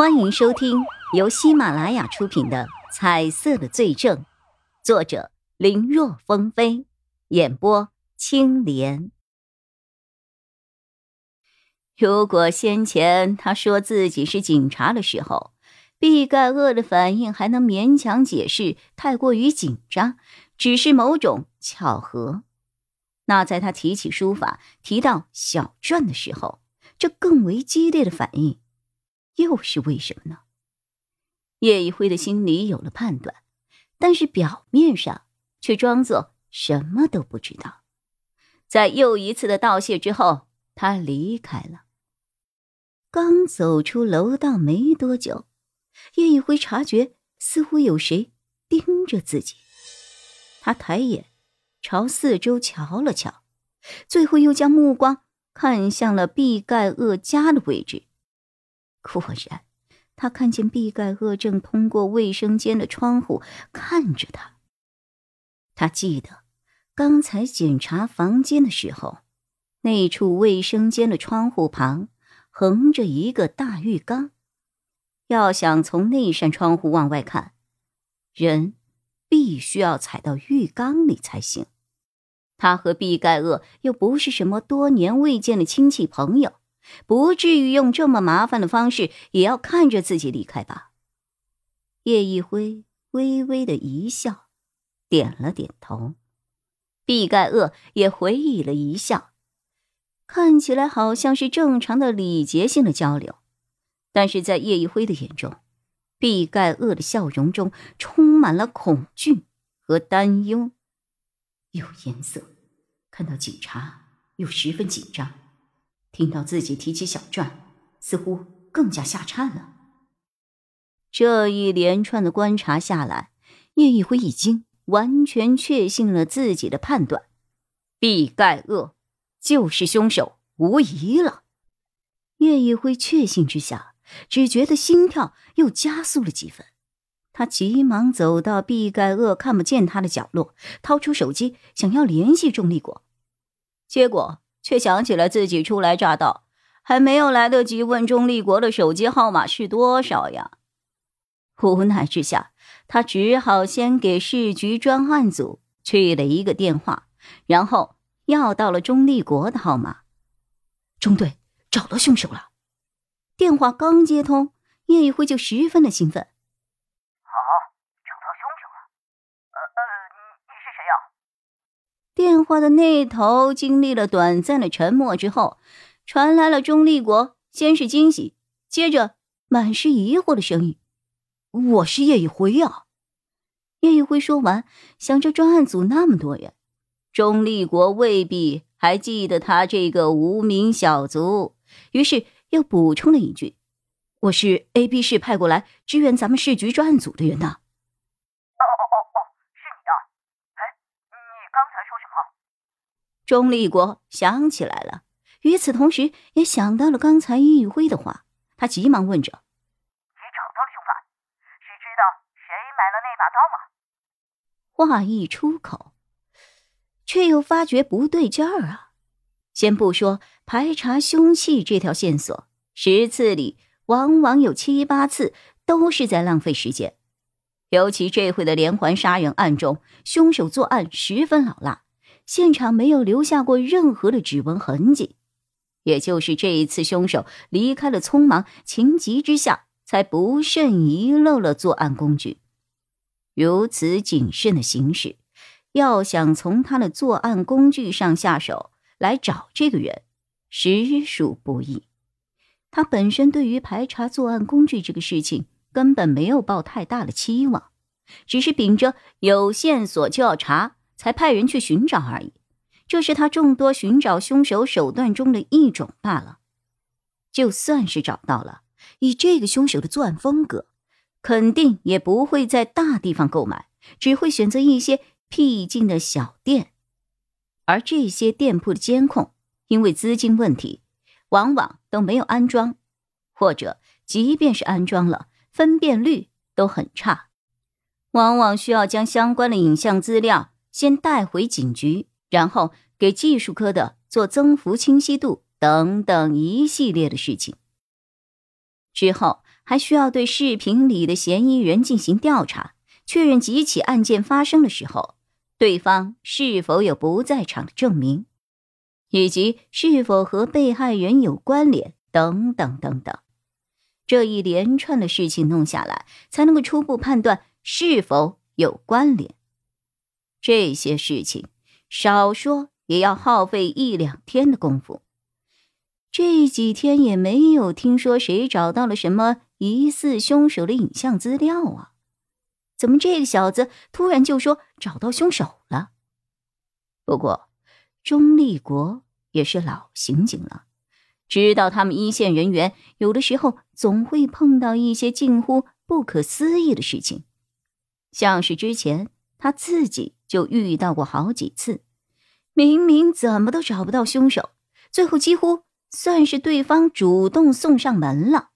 欢迎收听由喜马拉雅出品的《彩色的罪证》，作者林若风飞，演播青莲。如果先前他说自己是警察的时候，毕盖厄的反应还能勉强解释太过于紧张，只是某种巧合，那在他提起书法、提到小篆的时候，这更为激烈的反应。又是为什么呢？叶一辉的心里有了判断，但是表面上却装作什么都不知道。在又一次的道谢之后，他离开了。刚走出楼道没多久，叶一辉察觉似乎有谁盯着自己。他抬眼朝四周瞧了瞧，最后又将目光看向了毕盖厄家的位置。果然，他看见毕盖厄正通过卫生间的窗户看着他。他记得刚才检查房间的时候，那处卫生间的窗户旁横着一个大浴缸。要想从那扇窗户往外看，人必须要踩到浴缸里才行。他和毕盖厄又不是什么多年未见的亲戚朋友。不至于用这么麻烦的方式，也要看着自己离开吧？叶一辉微微的一笑，点了点头。毕盖厄也回忆了一笑，看起来好像是正常的礼节性的交流，但是在叶一辉的眼中，毕盖厄的笑容中充满了恐惧和担忧。有颜色，看到警察又十分紧张。听到自己提起小篆，似乎更加吓颤了。这一连串的观察下来，叶一辉已经完全确信了自己的判断：毕盖厄就是凶手，无疑了。叶一辉确信之下，只觉得心跳又加速了几分。他急忙走到毕盖厄看不见他的角落，掏出手机想要联系钟立国，结果。却想起了自己初来乍到，还没有来得及问钟立国的手机号码是多少呀。无奈之下，他只好先给市局专案组去了一个电话，然后要到了钟立国的号码。中队找到凶手了。电话刚接通，叶一辉就十分的兴奋。电话的那头经历了短暂的沉默之后，传来了钟立国先是惊喜，接着满是疑惑的声音：“我是叶一辉啊！”叶一辉说完，想着专案组那么多人，钟立国未必还记得他这个无名小卒，于是又补充了一句：“我是 A、B 市派过来支援咱们市局专案组的人呐。”钟立国想起来了，与此同时也想到了刚才易辉的话，他急忙问着：“你找到了凶犯？是知道谁买了那把刀吗？”话一出口，却又发觉不对劲儿啊！先不说排查凶器这条线索，十次里往往有七八次都是在浪费时间，尤其这回的连环杀人案中，凶手作案十分老辣。现场没有留下过任何的指纹痕迹，也就是这一次凶手离开了匆忙，情急之下才不慎遗漏了作案工具。如此谨慎的行事，要想从他的作案工具上下手来找这个人，实属不易。他本身对于排查作案工具这个事情根本没有抱太大的期望，只是秉着有线索就要查。才派人去寻找而已，这是他众多寻找凶手手段中的一种罢了。就算是找到了，以这个凶手的作案风格，肯定也不会在大地方购买，只会选择一些僻静的小店。而这些店铺的监控，因为资金问题，往往都没有安装，或者即便是安装了，分辨率都很差，往往需要将相关的影像资料。先带回警局，然后给技术科的做增幅、清晰度等等一系列的事情，之后还需要对视频里的嫌疑人进行调查，确认几起案件发生的时候，对方是否有不在场的证明，以及是否和被害人有关联，等等等等。这一连串的事情弄下来，才能够初步判断是否有关联。这些事情少说也要耗费一两天的功夫。这几天也没有听说谁找到了什么疑似凶手的影像资料啊？怎么这个小子突然就说找到凶手了？不过钟立国也是老刑警了。知道他们一线人员有的时候总会碰到一些近乎不可思议的事情，像是之前他自己就遇到过好几次，明明怎么都找不到凶手，最后几乎算是对方主动送上门了，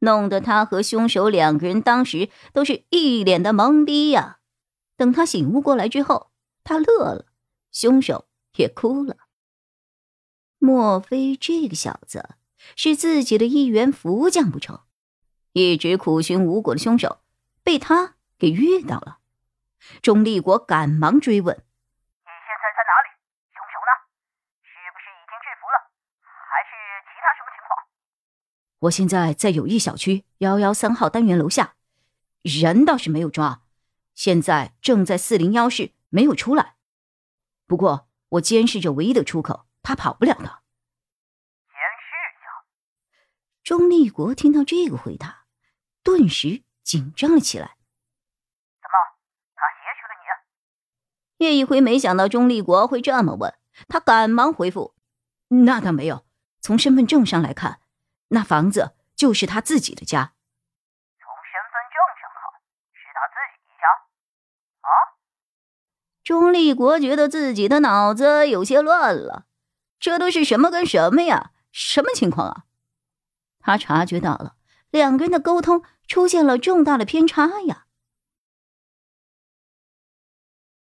弄得他和凶手两个人当时都是一脸的懵逼呀。等他醒悟过来之后，他乐了，凶手也哭了。莫非这个小子是自己的一员福将不成？一直苦寻无果的凶手，被他给遇到了。钟立国赶忙追问：“你现在在哪里？凶手呢？是不是已经制服了？还是其他什么情况？”我现在在友谊小区幺幺三号单元楼下，人倒是没有抓，现在正在四零幺室，没有出来。不过我监视着唯一的出口。他跑不了的。监视着。钟立国听到这个回答，顿时紧张了起来。怎么，他挟持了你？叶一辉没想到钟立国会这么问，他赶忙回复：“那倒没有，从身份证上来看，那房子就是他自己的家。”从身份证上看，是他自己的家。啊？钟立国觉得自己的脑子有些乱了。这都是什么跟什么呀？什么情况啊？他察觉到了两个人的沟通出现了重大的偏差呀。